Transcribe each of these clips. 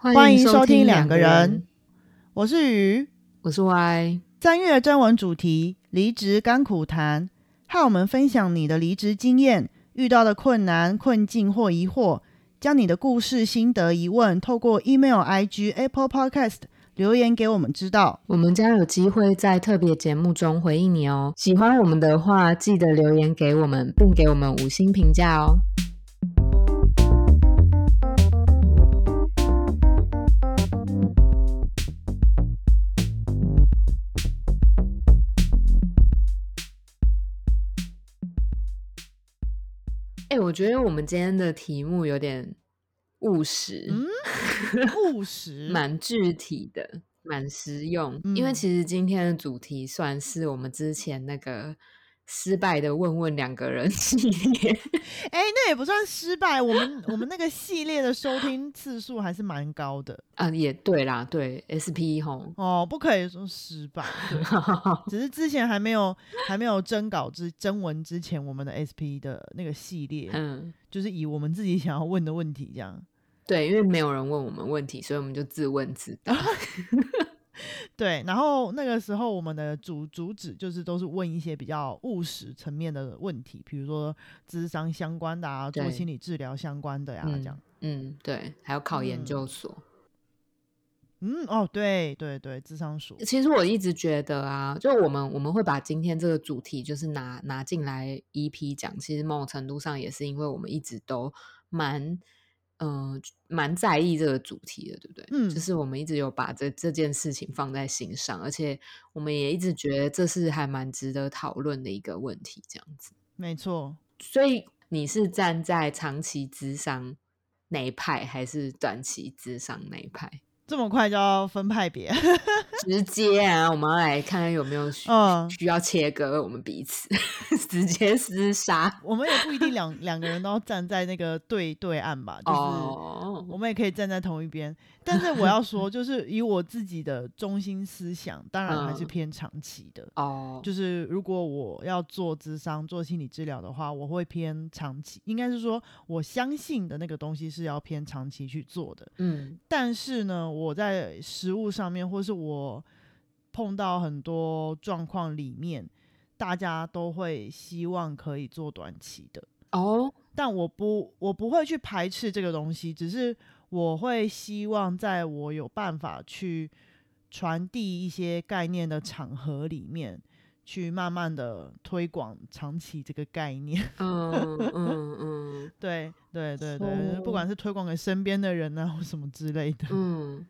欢迎收听两两个人，我是鱼。我是 Y。三月征文主题：离职甘苦谈，和我们分享你的离职经验、遇到的困难、困境或疑惑，将你的故事、心得、疑问透过 email、IG、Apple Podcast 留言给我们知道。我们将有机会在特别节目中回应你哦。喜欢我们的话，记得留言给我们，并给我们五星评价哦。我觉得我们今天的题目有点务实，嗯，务实，蛮具体的，蛮实用。因为嗯其实今天的主题算是我们之前那个失败的问问两个人 系列，哎、那也不算失败。我们我们那个系列的收听次数还是蛮高的啊，也对啦，对 SP 吼，哦，不可以说失败。对 只是之前还没有还没有征稿之征文之前，我们的 SP 的那个系列，嗯，就是以我们自己想要问的问题这样。对，因为没有人问我们问题，所以我们就自问自答。对，然后那个时候我们的主主旨就是都是问一些比较务实层面的问题，比如说智商相关的啊，做心理治疗相关的呀、这样。嗯，对，还有考研嗯究所。嗯，哦，对对对，智商所，其实我一直觉得啊，就我们我们会把今天这个主题就是拿拿进来 EP 讲，其实某种程度上也是因为我们一直都蛮嗯蛮在意这个主题的，对不对？嗯就是我们一直有把这这件事情放在心上，而且我们也一直觉得这是还蛮值得讨论的一个问题，这样子。没错。所以你是站在长期智商那一派，还是短期智商那一派？这么快就要分派别？直接啊，我们要来看看有没有需、嗯需要切割我们彼此，直接厮杀。我们也不一定两两个人都要站在那个对对岸吧，就是哦，我们也可以站在同一边。但是我要说，就是以我自己的中心思想，当然还是嗯偏长期的。哦，就是如果我要做智商、做心理治疗的话，我会偏长期，应该是说我相信的那个东西是要偏长期去做的。嗯但是呢，我在食物上面，或是我碰到很多状况里面，大家都会希望可以做短期的。哦，但我不，我不会去排斥这个东西，只是我会希望在我有办法去传递一些概念的场合里面，去慢慢的推广长期这个概念。嗯嗯嗯对对对对，不管是推广给身边的人啊，或什么之类的。嗯。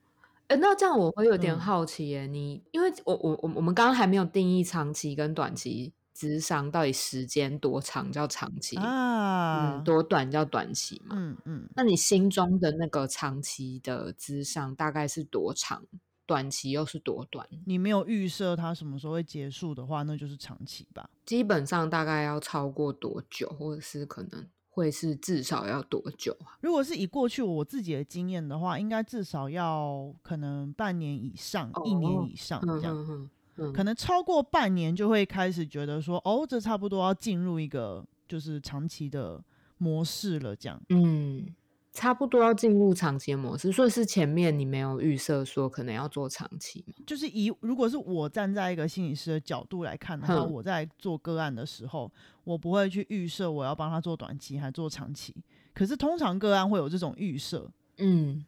哎、那这样我会有点嗯好奇耶，你因为我我我我们刚刚还没有定义长期跟短期智商到底时间多长叫长期，啊嗯，，多短叫短期嘛？嗯嗯，那你心中的那个长期的智商大概是多长？短期又是多短？你没有预设它什么时候会结束的话，那就是长期吧。基本上大概要超过多久，或者是可能会是至少要多久啊？如果是以过去我自己的经验的话，应该至少要可能半年以上，一年哦以上嗯这样。嗯嗯嗯，可能超过半年就会开始觉得说，哦，这差不多要进入一个就是长期的模式了，这样。嗯，差不多要进入长期的模式，所以是前面你没有预设说可能要做长期嘛？就是以如果是我站在一个心理师的角度来看的话，我在做个案的时候，我不会去预设我要帮他做短期还做长期。可是通常个案会有这种预设，嗯，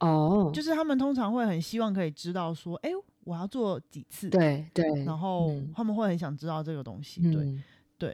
哦，就是他们通常会很希望可以知道说，哎、我要做几次，对对，然后嗯他们会很想知道这个东西，嗯对。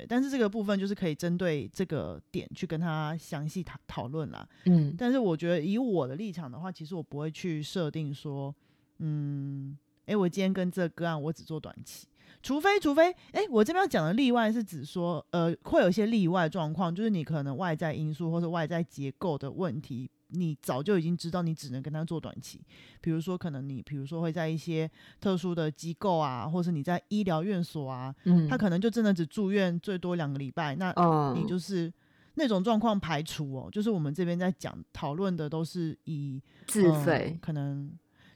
但是这个部分就是可以针对这个点去跟他详细讨讨论啦。嗯但是我觉得以我的立场的话，其实我不会去设定说，嗯，诶，我今天跟这个个案我只做短期，除非除非，诶，我这边要讲的例外是指说，呃，会有一些例外状况，就是你可能外在因素或者外在结构的问题，你早就已经知道你只能跟他做短期，比如说可能你比如说会在一些特殊的机构啊，或是你在医疗院所啊，嗯，他可能就真的只住院最多两个礼拜，那哦，你就是那种状况排除哦，就是我们这边在讲讨论的都是以呃自费，可能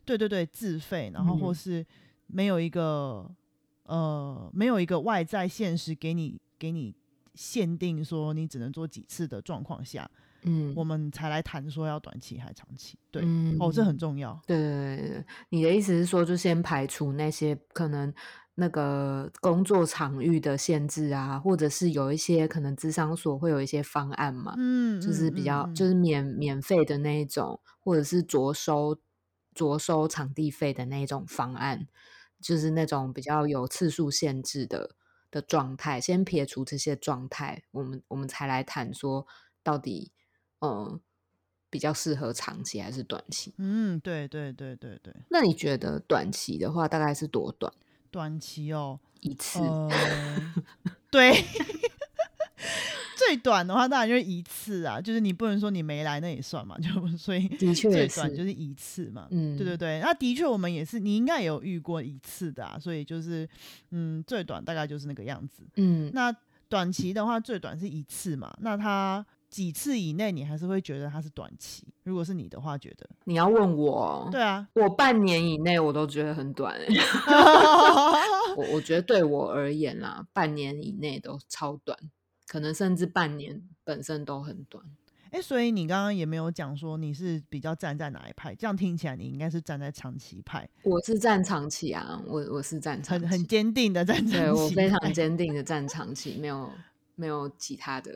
对对对自费，然后或嗯。是没有一个呃没有一个外在现实给你给你限定说你只能做几次的状况下，嗯，我们才来谈说要短期还长期。对，嗯哦，这很重要。对对对对，你的意思是说，就先排除那些可能那个工作场域的限制啊，或者是有一些可能智商所会有一些方案嘛，嗯，就是比较、就是免免费的那一种，或者是着收着收场地费的那一种方案，就是那种比较有次数限制的的状态。先撇除这些状态，我们我们才来谈说到底，嗯，比较适合长期还是短期？嗯，对对对对对，那你觉得短期的话大概是多短短期哦，一次？呃，对，最短的话当然就是一次啊，就是你不能说你没来那也算嘛，就 所以的确最短就是一次嘛。嗯，对对对，那的确我们也是，你应该也有遇过一次的啊，所以就是嗯，最短大概就是那个样子。嗯，那短期的话，最短是一次嘛，那它几次以内你还是会觉得它是短期？如果是你的话，觉得你要问我，对啊，我半年以内我都觉得很短欸、我我觉得对我而言啦，半年以内都超短，可能甚至半年本身都很短。哎、所以你刚刚也没有讲说你是比较站在哪一派，这样听起来你应该是站在长期派，我是站长期啊，我我是站长期，很很坚定的站长期。对我非常坚定的站长期，没有没有其他的。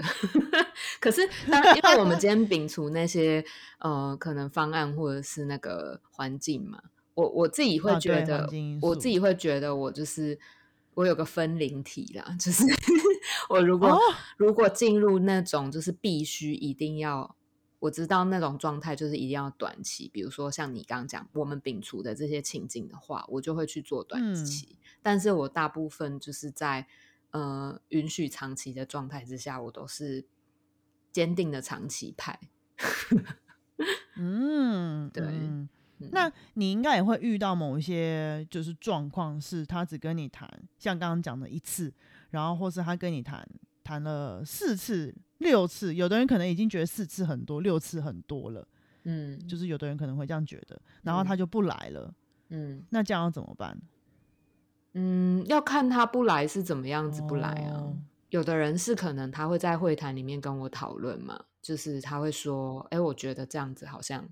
可是当然，因为我们今天摒除那些呃可能方案或者是那个环境嘛，我我自己会觉得，我自己会觉得我就是我有个分灵体啦，就是 我如果、哦如果进入那种就是必须一定要。我知道那种状态就是一定要短期，比如说像你刚刚讲我们摒除的这些情境的话，我就会去做短嗯期。但是我大部分就是在呃允许长期的状态之下，我都是坚定的长期派。嗯，对那你应该也会遇到某一些就是状况，是他只跟你谈，像刚刚讲的一次，然后或是他跟你谈谈了四次、六次，有的人可能已经觉得四次很多，六次很多了，嗯，就是有的人可能会这样觉得，然后他就不来了，嗯那这样要怎么办？嗯，要看他不来是怎么样子不来啊。哦有的人是可能他会在会谈里面跟我讨论嘛，就是他会说：“哎，我觉得这样子好像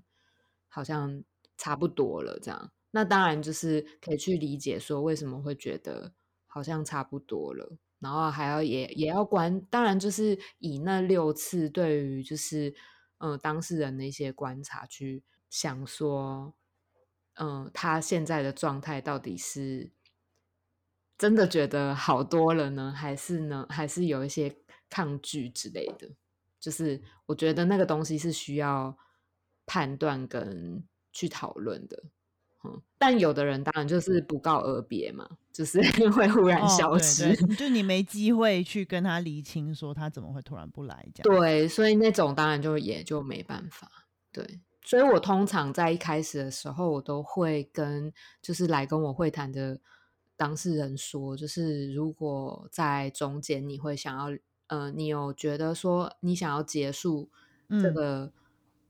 好像差不多了。”这样，那当然就是可以去理解说为什么会觉得好像差不多了，然后还要也也要观，当然就是以那六次对于就是呃当事人的一些观察去想说，嗯、他现在的状态到底是真的觉得好多了呢，还是呢，还是有一些抗拒之类的？就是我觉得那个东西是需要判断跟去讨论的。嗯，但有的人当然就是不告而别嘛，就是 会忽然哦对消失。对就你没机会去跟他厘清，说他怎么会突然不来这样。对，所以那种当然就也就没办法。对，所以我通常在一开始的时候，我都会跟就是来跟我会谈的当事人说，就是如果在中间你会想要，呃，你有觉得说你想要结束这嗯个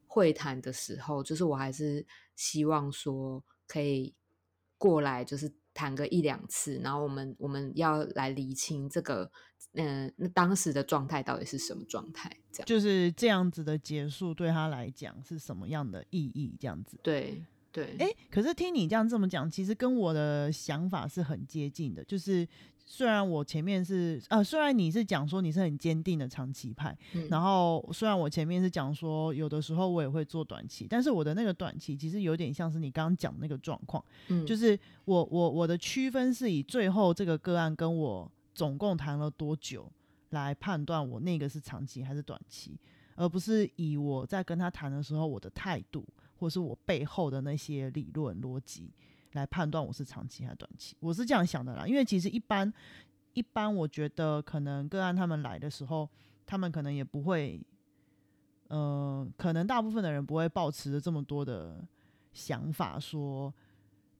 会谈的时候，就是我还是希望说可以过来，就是谈个一两次，然后我们我们要来理清这个，嗯、那当时的状态到底是什么状态？这样就是这样子的结束对他来讲是什么样的意义？这样子。对对，哎、可是听你这样这么讲，其实跟我的想法是很接近的。就是虽然我前面是呃，虽然你是讲说你是很坚定的长期派，嗯然后虽然我前面是讲说有的时候我也会做短期，但是我的那个短期其实有点像是你刚刚讲的那个状况，嗯就是我我我的区分是以最后这个个案跟我总共谈了多久来判断我那个是长期还是短期，而不是以我在跟他谈的时候我的态度或是我背后的那些理论逻辑来判断我是长期还是短期。我是这样想的啦，因为其实一般一般我觉得可能个案他们来的时候，他们可能也不会，呃，可能大部分的人不会抱持着这么多的想法说，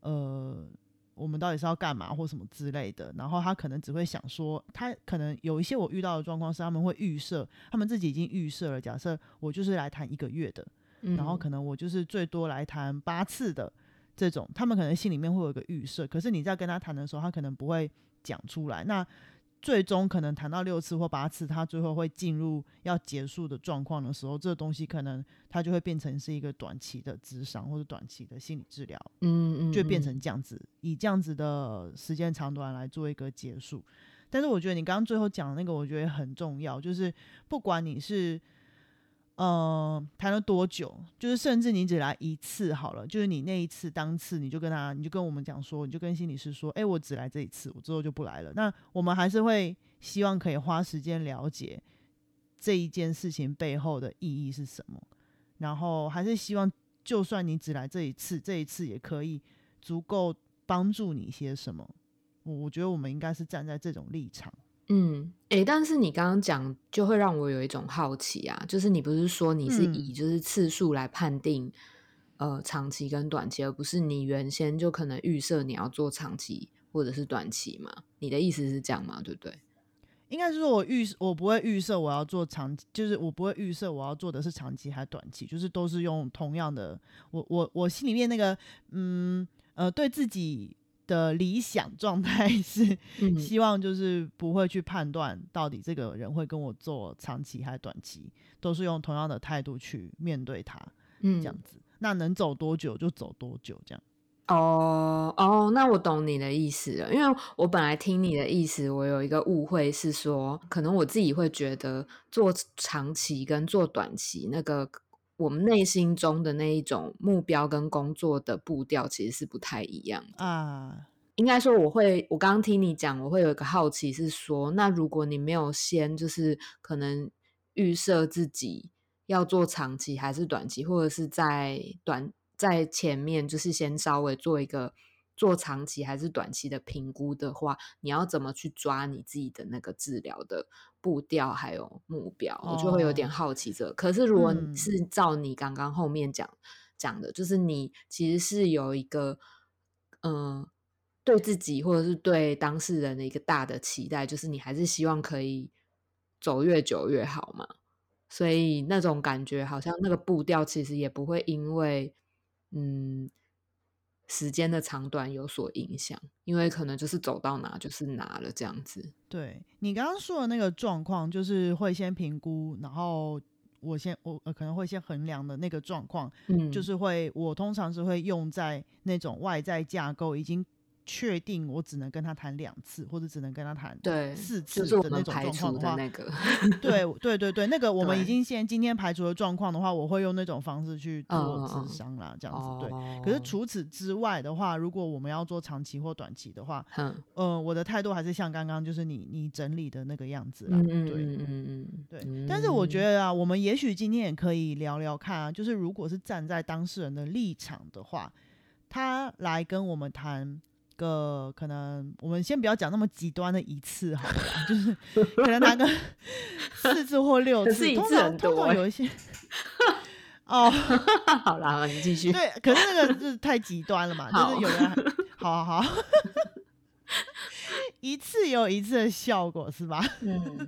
呃。我们到底是要干嘛或什么之类的，然后他可能只会想说，他可能有一些我遇到的状况是他们会预设，他们自己已经预设了，假设我就是来谈一个月的，然后嗯可能我就是最多来谈八次的这种，他们可能心里面会有一个预设，可是你在跟他谈的时候，他可能不会讲出来。那最终可能谈到六次或八次，他最后会进入要结束的状况的时候，这个东西可能他就会变成是一个短期的智商或者短期的心理治疗，嗯嗯，就变嗯成这样子，以这样子的时间长短来做一个结束。但是我觉得你刚刚最后讲的那个，我觉得很重要，就是不管你是呃谈了多久，就是甚至你只来一次好了，就是你那一次当次你就跟他，你就跟我们讲说，你就跟心理师说，哎、我只来这一次，我之后就不来了。那我们还是会希望可以花时间了解这一件事情背后的意义是什么，然后还是希望，就算你只来这一次，这一次也可以足够帮助你些什么。我我觉得我们应该是站在这种立场。嗯，诶，但是你刚刚讲就会让我有一种好奇啊，就是你不是说你是嗯以就是次数来判定、呃长期跟短期，而不是你原先就可能预设你要做长期或者是短期嘛？你的意思是这样吗？对不对？应该是说我预我不会预设我要做长，就是我不会预设我要做的是长期还是短期，就是都是用同样的，我我我心里面那个嗯呃对自己的理想状态 是嗯希望就是不会去判断到底这个人会跟我做长期还是短期，都是用同样的态度去面对他嗯这样子。那能走多久就走多久，这样。哦哦，那我懂你的意思了。因为我本来听你的意思，我有一个误会是说，可能我自己会觉得做长期跟做短期那个。我们内心中的那一种目标跟工作的步调其实是不太一样的。啊，应该说，我会，我刚刚听你讲，我会有一个好奇是说，那如果你没有先就是可能预设自己要做长期还是短期，或者是在短在前面就是先稍微做一个做长期还是短期的评估的话，你要怎么去抓你自己的那个治疗的步调还有目标？我就会有点哦好奇这个。可是如果嗯是照你刚刚后面讲讲的，就是你其实是有一个嗯。对自己或者是对当事人的一个大的期待，就是你还是希望可以走越久越好嘛。所以那种感觉，好像那个步调其实也不会因为嗯时间的长短有所影响，因为可能就是走到哪就是哪了这样子。对你刚刚说的那个状况，就是会先评估，然后我先我、呃、可能会先衡量的那个状况，嗯，就是会我通常是会用在那种外在架构已经确定我只能跟他谈两次，或者只能跟他谈对，四次的那种状况的话，那个。对对对对，那个我们已经先今天排除的状况的话，我会用那种方式去做智商啦，这样子对。哦可是除此之外的话，如果我们要做长期或短期的话，嗯，呃，我的态度还是像刚刚就是你你整理的那个样子啦，对。嗯嗯嗯，对，但是我觉，得啊，我们也许今天也可以聊聊看啊，就是如果是站在当事人的立场的话，他来跟我们谈个可能，我们先不要讲那么极端的一次好了啦，就是可能拿个 四次或六次，通常通常有一些 哦，好啦，你继续。对，可是那个就是太极端了嘛，就是有人还好好好，一次有一次的效果是吧？嗯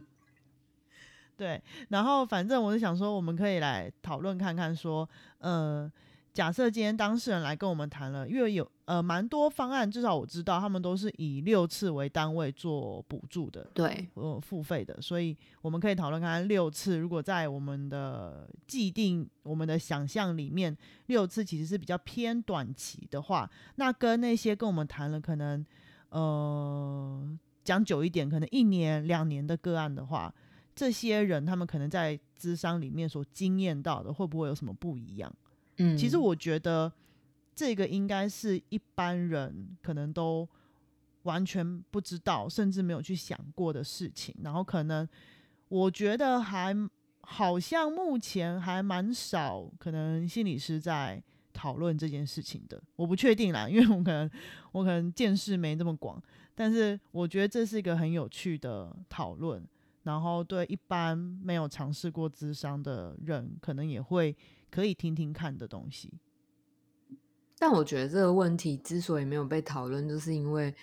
对，然后反正我是想说，我们可以来讨论看看，说，呃，假设今天当事人来跟我们谈了，因为有呃蛮多方案，至少我知道他们都是以六次为单位做补助的，对，呃付费的，所以我们可以讨论看看六次，如果在我们的既定我们的想象里面，六次其实是比较偏短期的话，那跟那些跟我们谈了可能呃讲久一点，可能一年两年的个案的话，这些人他们可能在咨商里面所经验到的，会不会有什么不一样？嗯，其实我觉得这个应该是一般人可能都完全不知道，甚至没有去想过的事情。然后可能我觉得还好像目前还蛮少，可能心理师在讨论这件事情的。我不确定啦，因为我可能我可能见识没这么广，但是我觉得这是一个很有趣的讨论。然后对一般没有尝试过咨商的人，可能也会可以听听看的东西。但我觉得这个问题之所以没有被讨论，就是因为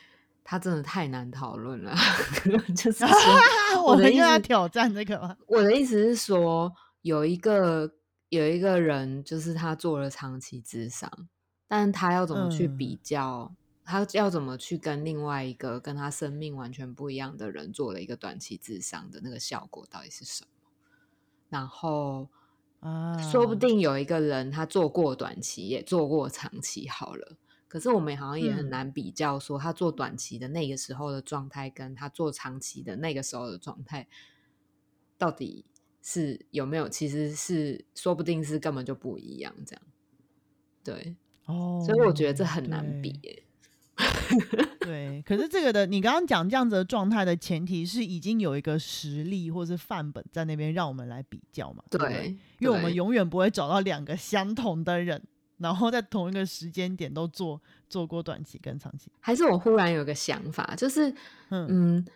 它真的太难讨论了。就是，我们又要挑战这个吗？我的意思是说，有一个有一个人，就是他做了长期智商，但他要怎么去嗯比较他要怎么去跟另外一个跟他生命完全不一样的人做了一个短期智商的那个效果到底是什么？然后啊，说不定有一个人他做过短期，也做过长期，好了。可是我们好像也很嗯难比较，说他做短期的那个时候的状态，跟他做长期的那个时候的状态，到底是有没有？其实是说不定是根本就不一样，这样。对，哦，所以我觉得这很难比。对，可是这个的，你刚刚讲这样子的状态的前提是已经有一个实例或是范本在那边让我们来比较嘛，对不对？对，因为我们永远不会找到两个相同的人，然后在同一个时间点都做做过短期跟长期。还是我忽然有个想法，就是嗯嗯，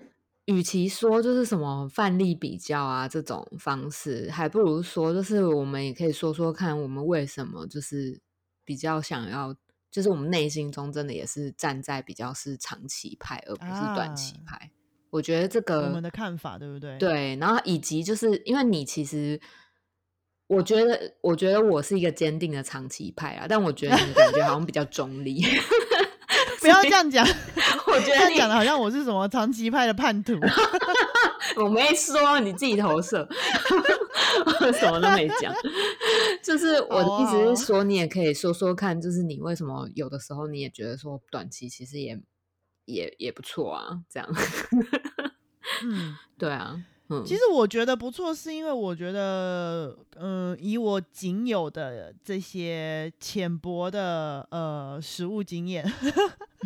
与其说就是什么范例比较啊这种方式，还不如说就是我们也可以说说看，我们为什么就是比较想要，就是我们内心中真的也是站在比较是长期派，而不是短期啊派。我觉得这个我们的看法对不对？，对，然后以及就是因为你其实，我觉得，我觉得我是一个坚定的长期派啊，但我觉得你感觉好像比较中立。不要这样讲，我觉得你样讲的好像我是什么长期派的叛徒。我没说，你自己投射，我 什么都没讲。就是我的意思是说，你也可以说说看，就是你为什么有的时候你也觉得说短期其实也也也不错啊，这样。嗯，对啊，嗯，其实我觉得不错，是因为我觉得，嗯、以我仅有的这些浅薄的呃实物经验，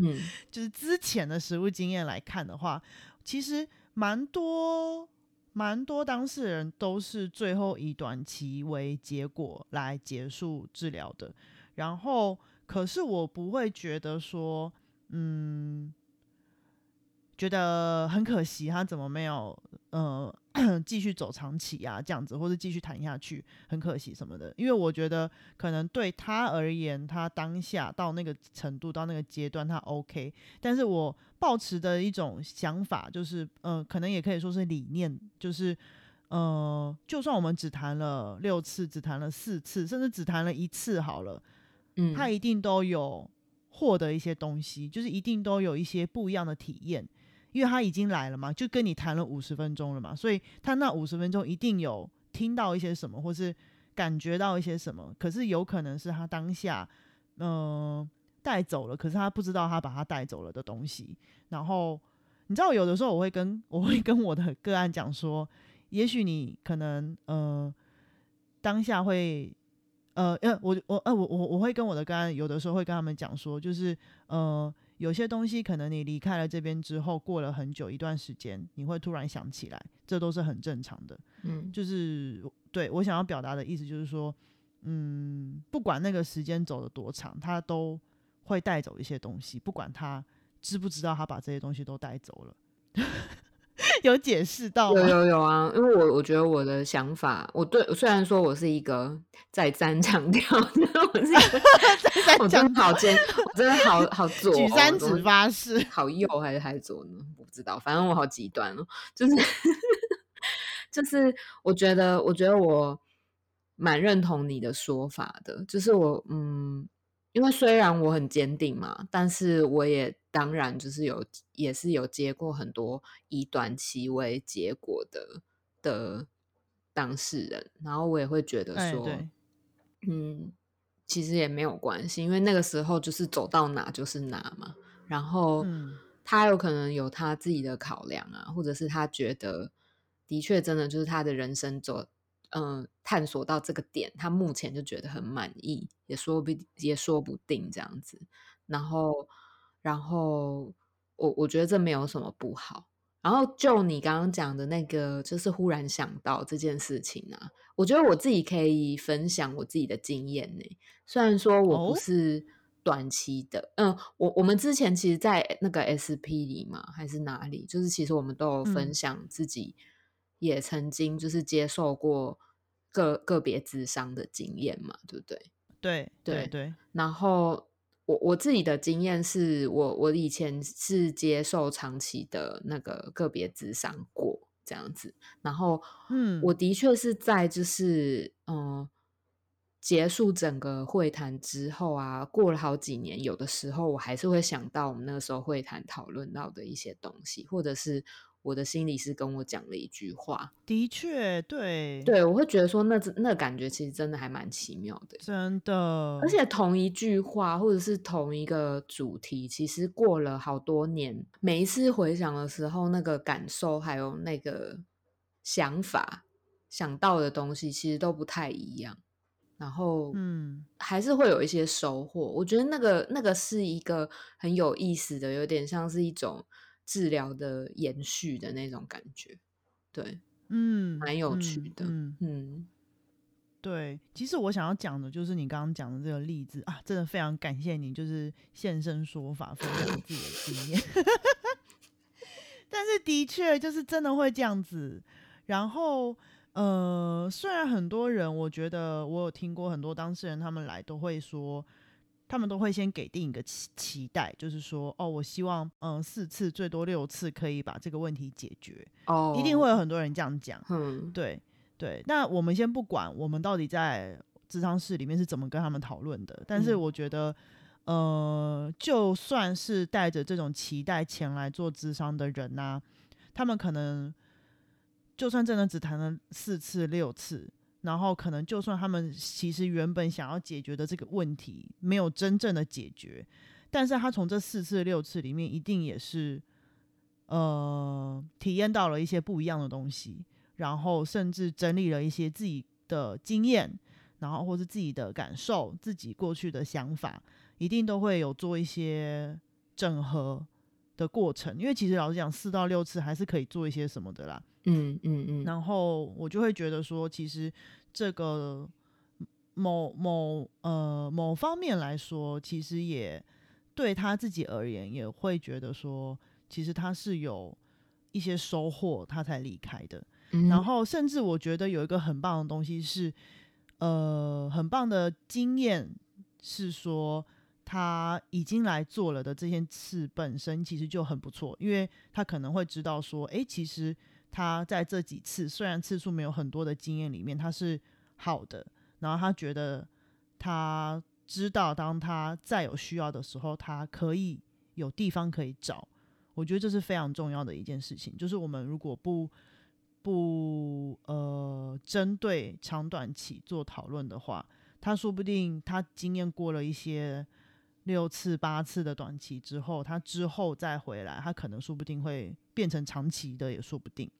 嗯 就是之前的实物经验来看的话，其实蛮多蛮多当事人都是最后以短期为结果来结束治疗的。然后，可是我不会觉得说，嗯，觉得很可惜，他怎么没有呃继续走长期啊这样子，或者继续谈下去，很可惜什么的。因为我觉得可能对他而言，他当下到那个程度，到那个阶段，他 OK。但是我抱持的一种想法就是，呃，可能也可以说是理念，就是。呃，就算我们只谈了六次，只谈了四次，甚至只谈了一次好了，嗯，他一定都有获得一些东西，就是一定都有一些不一样的体验，因为他已经来了嘛，就跟你谈了五十分钟了嘛，所以他那五十分钟一定有听到一些什么，或是感觉到一些什么，可是有可能是他当下嗯、带走了，可是他不知道他把他带走了的东西。然后你知道，有的时候我会跟 我会跟我的个案讲说，也许你可能呃当下会呃呃我我呃我我我会跟我的个案有的时候会跟他们讲说，就是呃有些东西可能你离开了这边之后，过了很久一段时间，你会突然想起来，这都是很正常的。嗯就是对我想要表达的意思，就是说，嗯，不管那个时间走的多长，他都会带走一些东西，不管他知不知道他把这些东西都带走了。有解释到有吗？有有啊，因为我我觉得我的想法，我对虽然说我是一个再三强调，我是一个 在我真讲的好坚，我真的好好左、哦，举三我指发誓，好右还是还是左呢？我不知道，反正我好极端哦，就是 就是，我觉得我觉得我蛮认同你的说法的，就是我嗯，因为虽然我很坚定嘛，但是我也当然就是有也是有接过很多以短期为结果的的当事人，然后我也会觉得说，哎嗯，其实也没有关系，因为那个时候就是走到哪就是哪嘛。然后嗯他有可能有他自己的考量啊，或者是他觉得的确真的就是他的人生走，嗯、探索到这个点，他目前就觉得很满意，也说不也说不定这样子。然后，然后我我觉得这没有什么不好。然后就你刚刚讲的那个，就是忽然想到这件事情啊，我觉得我自己可以分享我自己的经验呢。虽然说我不哦是短期的，嗯，我我们之前其实，在那个 SP 里嘛，还是哪里，就是其实我们都有分嗯享自己也曾经就是接受过个个别智商的经验嘛，对不对？对对对对，然后我我自己的经验是我我以前是接受长期的那个个别智商过这样子，然后嗯。我的确是在就是嗯、呃结束整个会谈之后啊，过了好几年，有的时候我还是会想到我们那个时候会谈讨论到的一些东西，或者是我的心理师跟我讲了一句话。的确，对，对我会觉得说那那感觉其实真的还蛮奇妙的，真的。而且同一句话或者是同一个主题，其实过了好多年，每一次回想的时候，那个感受还有那个想法想到的东西，其实都不太一样。然后，嗯，还是会有一些收获。我觉得那个那个是一个很有意思的，有点像是一种治疗的延续的那种感觉。对，嗯，蛮有趣的。嗯，对。其实我想要讲的就是你刚刚讲的这个例子啊，真的非常感谢你，就是现身说法，分享自己的经验。但是的确就是真的会这样子，然后。呃，虽然很多人，我觉得我有听过很多当事人，他们来都会说，他们都会先给定一个期期待，就是说，哦，我希望，嗯，四次最多六次可以把这个问题解决。哦，一定会有很多人这样讲。嗯，对对。那我们先不管我们到底在智商室里面是怎么跟他们讨论的，但是我觉得，呃，就算是带着这种期待前来做智商的人呐，他们可能。就算真的只谈了四次六次，然后可能就算他们其实原本想要解决的这个问题没有真正的解决，但是他从这四次六次里面一定也是，呃，体验到了一些不一样的东西，然后甚至整理了一些自己的经验，然后或是自己的感受、自己过去的想法，一定都会有做一些整合的过程。因为其实老实讲，四到六次还是可以做一些什么的啦。嗯嗯嗯，然后我就会觉得说，其实这个某某呃某方面来说，其实也对他自己而言，也会觉得说，其实他是有一些收获，他才离开的。然后，甚至我觉得有一个很棒的东西是，呃，很棒的经验是说，他已经来做了的这件事本身其实就很不错，因为他可能会知道说，哎，其实。他在这几次虽然次数没有很多的经验里面，他是好的。然后他觉得他知道，当他再有需要的时候，他可以有地方可以找。我觉得这是非常重要的一件事情。就是我们如果不不呃针对长短期做讨论的话，他说不定他经验过了一些六次八次的短期之后，他之后再回来，他可能说不定会变成长期的，也说不定。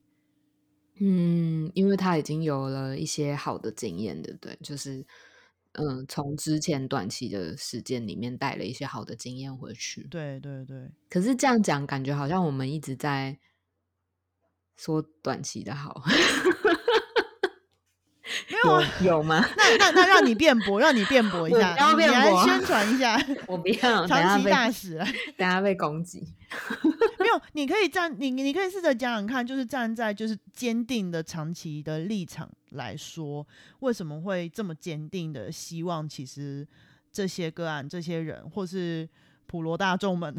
嗯，因为他已经有了一些好的经验，对不对？就是，嗯，从之前短期的时间里面带了一些好的经验回去。对对对。可是这样讲，感觉好像我们一直在说短期的好。没有啊？有吗？那那那让你辩驳，让你辩驳一下，你来宣传一下。我不要 长期大使，等下被攻击。没有，你可以站，你你可以试着讲讲看，就是站在就是坚定的长期的立场来说，为什么会这么坚定的希望，其实这些个案、这些人，或是普罗大众们，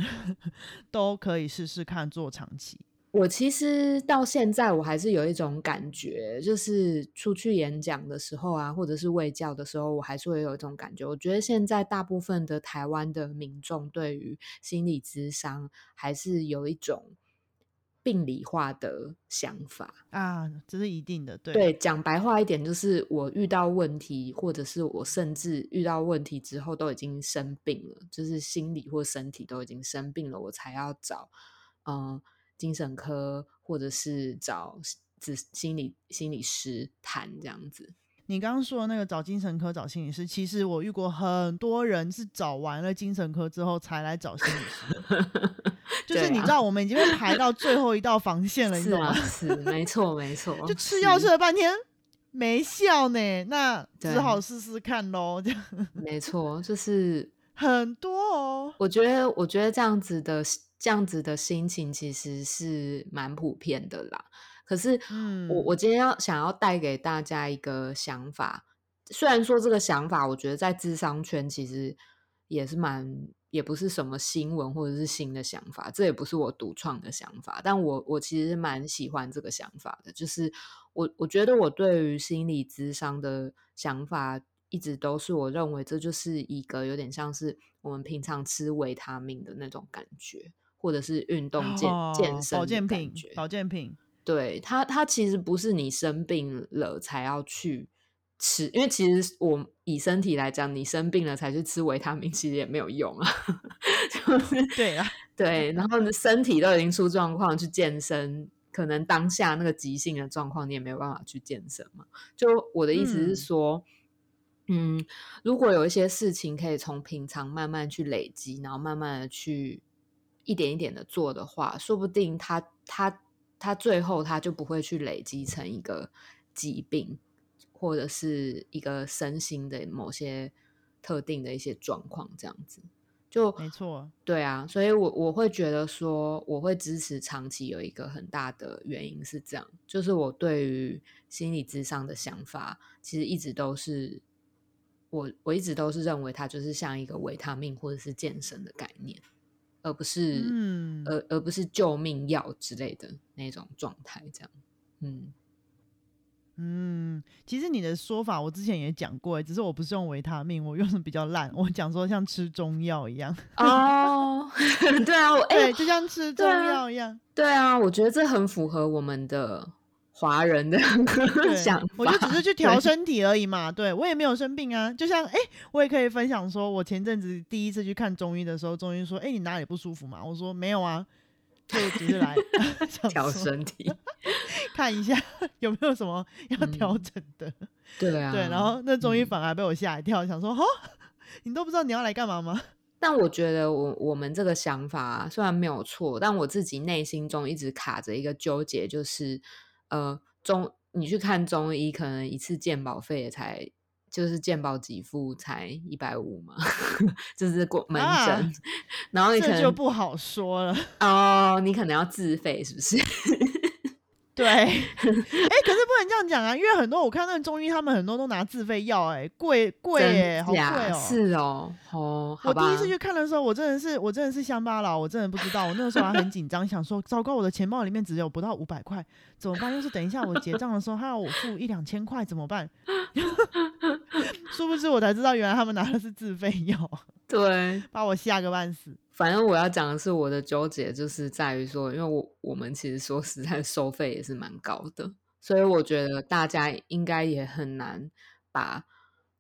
都可以试试看做长期。我其实到现在我还是有一种感觉，就是出去演讲的时候啊，或者是卫教的时候，我还是会有一种感觉。我觉得现在大部分的台湾的民众对于心理咨商还是有一种病理化的想法啊，这是一定的。对对，讲白话一点，就是我遇到问题，或者是我甚至遇到问题之后都已经生病了，就是心理或身体都已经生病了，我才要找嗯。精神科，或者是找子心理心理师谈这样子。你刚刚说的那个找精神科找心理师，其实我遇过很多人是找完了精神科之后才来找心理师。就是你知道，我们已经被排到最后一道防线了，你懂吗？是，没错，没错。就吃药吃了半天没效呢，那只好试试看喽。这样没错，就是很多哦。我觉得，我觉得这样子的。这样子的心情其实是蛮普遍的啦。可是，我我今天要想要带给大家一个想法，虽然说这个想法，我觉得在智商圈其实也是蛮，也不是什么新闻或者是新的想法，这也不是我独创的想法。但我我其实蛮喜欢这个想法的，就是我我觉得我对于心理智商的想法一直都是我认为这就是一个有点像是我们平常吃维他命的那种感觉，或者是运动健、健身保健品，保健品。对它，它其实不是你生病了才要去吃，因为其实我以身体来讲，你生病了才去吃维他命，其实也没有用啊。就是 对啊，对，然后身体都已经出状况，去健身，可能当下那个急性的状况，你也没有办法去健身嘛。就我的意思是说，嗯，如果有一些事情可以从平常慢慢去累积，然后慢慢的去一点一点的做的话，说不定他他。他最后他就不会去累积成一个疾病，或者是一个身心的某些特定的一些状况，这样子就没错。对啊，所以我我会觉得说，我会支持长期有一个很大的原因是这样，就是我对于心理智商的想法，其实一直都是我我一直都是认为它就是像一个维他命或者是健身的概念。而不是，嗯，而而不是救命药之类的那种状态，这样，嗯嗯，其实你的说法我之前也讲过，只是我不是用维他命，我用的比较烂，我讲说像吃中药一样。哦，对啊，我对，就像吃中药一样。对啊，我觉得这很符合我们的。华人的 想法，我就只是去调身体而已嘛。对我也没有生病啊。就像哎，我也可以分享说，我前阵子第一次去看中医的时候，中医说：“哎，你哪里不舒服嘛？”我说：“没有啊，就只是来 调身体，看一下有没有什么要调整的。”对啊，对。然后那中医反而被我吓一跳，想说：“哦，你都不知道你要来干嘛吗？”但我觉得，我我们这个想法虽然没有错，但我自己内心中一直卡着一个纠结，就是。呃，中你去看中医，可能一次鉴保费也才就是鉴保给付才一百五嘛，就是过门诊，然后你可能就不好说了 哦，你可能要自费，是不是？对，哎，可是不能这样讲啊，因为很多我看那中医，他们很多都拿自费药，哎，贵贵哎，好贵哦，是哦，哦，我第一次去看的时候，我真的是我真的是乡巴佬，我真的不知道，我那个时候还很紧张，想说糟糕，我的钱包里面只有不到五百块，怎么办？要是等一下我结账的时候，他要我付一两千块，怎么办？殊不知我才知道，原来他们拿的是自费药，对，把我吓个半死。反正我要讲的是，我的纠结就是在于说，因为我我们其实说实在，收费也是蛮高的，所以我觉得大家应该也很难把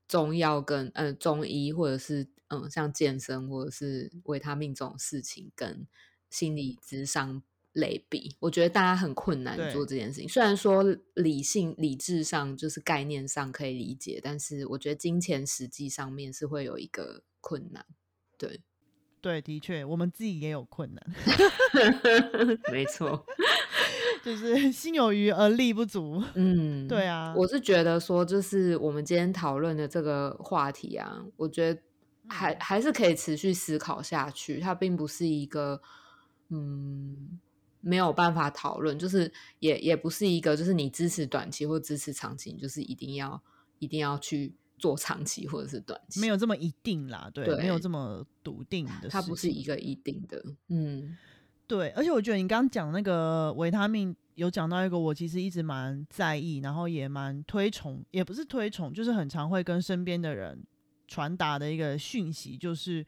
中药跟呃中医或者是嗯像健身或者是维他命这种事情跟心理智商类比。我觉得大家很困难做这件事情。虽然说理性理智上就是概念上可以理解，但是我觉得金钱实际上面是会有一个困难。对。对，的确，我们自己也有困难。没错，就是心有余而力不足。嗯，对啊，我是觉得说，就是我们今天讨论的这个话题啊，我觉得还还是可以持续思考下去。它并不是一个嗯没有办法讨论，就是也也不是一个就是你支持短期或支持长期，就是一定要一定要去。做长期或者是短期，没有这么一定啦，对，没有这么笃定的，它不是一个一定的，嗯，对。而且我觉得你刚刚讲那个维他命，有讲到一个我其实一直蛮在意，然后也蛮推崇，也不是推崇，就是很常会跟身边的人传达的一个讯息，就是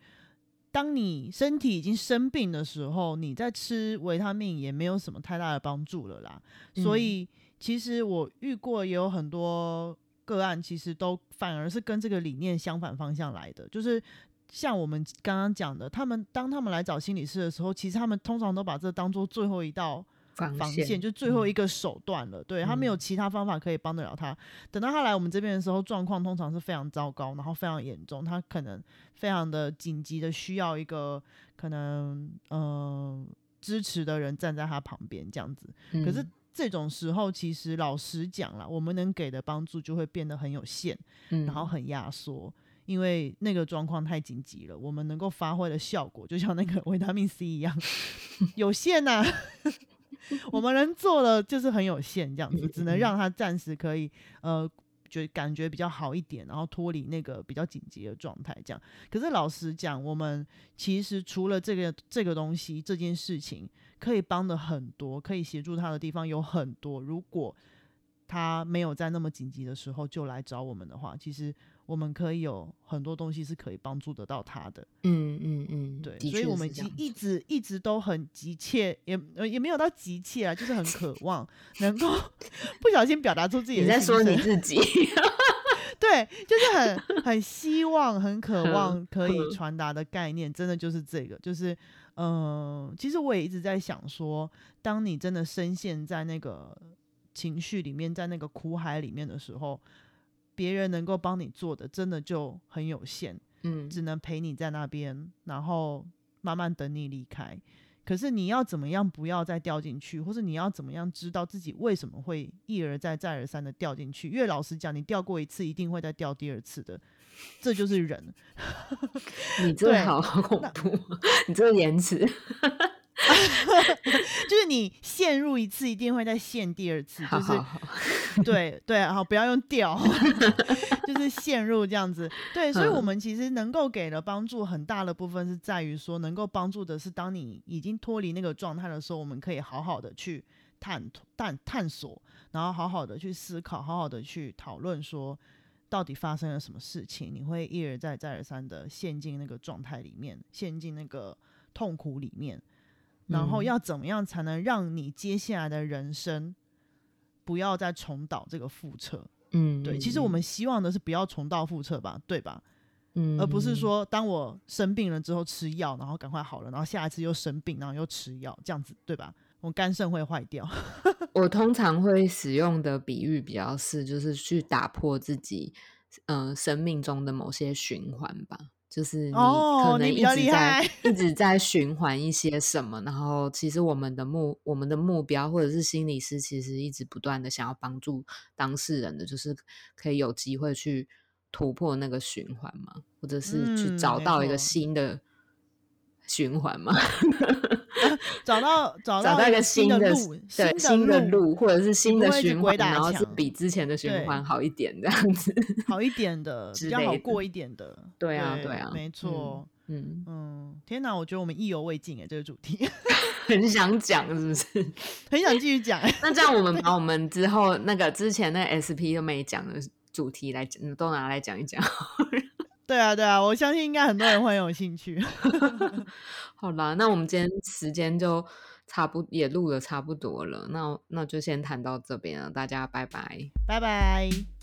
当你身体已经生病的时候，你在吃维他命也没有什么太大的帮助了啦。所以其实我遇过也有很多。个案其实都反而是跟这个理念相反方向来的，就是像我们刚刚讲的，他们当他们来找心理师的时候，其实他们通常都把这当做最后一道防线，就最后一个手段了。对他没有其他方法可以帮得了他。等到他来我们这边的时候，状况通常是非常糟糕，然后非常严重，他可能非常的紧急的需要一个可能嗯支持的人站在他旁边这样子。可是。这种时候，其实老实讲了，我们能给的帮助就会变得很有限，然后很压缩，因为那个状况太紧急了，我们能够发挥的效果，就像那个维他命 C 一样，有限呐。我们能做的就是很有限，这样子，只能让他暂时可以呃。觉感觉比较好一点，然后脱离那个比较紧急的状态，这样。可是老实讲，我们其实除了这个这个东西这件事情，可以帮的很多，可以协助他的地方有很多。如果他没有在那么紧急的时候就来找我们的话，其实我们可以有很多东西是可以帮助得到他的。嗯嗯嗯，对，所以我们其确是这样实一直一直都很急切，也呃也没有到急切啊，就是很渴望 能够不小心表达出自己的你在说你自己 对，就是很很希望、很渴嗯望可以嗯传达的概念，真的就是这个，就是嗯、呃其实我也一直在想说，当你真的深陷在那个情绪里面，在那个苦海里面的时候，别人能够帮你做的，真的就很有限，嗯只能陪你在那边，然后慢慢等你离开。可是你要怎么样不要再掉进去，或是你要怎么样知道自己为什么会一而再再而三的掉进去？因为老实讲，你掉过一次，一定会再掉第二次的，这就是人。你这对好好恐怖，你这个言辞，就是你陷入一次，一定会再陷第二次，就是 对对，好，不要用掉，就是陷入这样子。对，所以我嗯们其实能够给的帮助很大的部分是在于说，能够帮助的是当你已经脱离那个状态的时候，我们可以好好的去探探探索，然后好好的去思考，好好的去讨论说。到底发生了什么事情？你会一而再、再而三的陷进那个状态里面，陷进那个痛苦里面，然后嗯要怎么样才能让你接下来的人生不要再重蹈这个覆辙？嗯，对，其实我们希望的是不要重蹈覆辙吧，对吧？嗯，而不是说当我生病了之后吃药，然后赶快好了，然后下一次又生病，然后又吃药，这样子，对吧？我肝肾会坏掉。我通常会使用的比喻比较是，就是去打破自己，呃，生命中的某些循环吧。就是你可能一直在、一直在循环一些什么，然后其实我们的目我们的目标或者是心理师其实一直不断的想要帮助当事人的，就是可以有机会去突破那个循环嘛，或者是去找到一个新的循环嘛。找到找找到一个新新的路，对新的路，或者是新的循环，然后是比之前的循环好一点这样子。好一点的，之比较好过一点的。对啊对啊没错。嗯，嗯，天哪，我觉得我们意犹未尽哎，这个主题 很想讲是不是？很想继续讲哎。那这样我们把我们之后那个之前那个 SP 都没讲的主题来讲，都拿来讲一讲。对啊，对啊，我相信应该很多人会有兴趣。好啦，那我们今天时间就差不也录的差不多了，那那就先谈到这边了，大家拜拜。拜拜。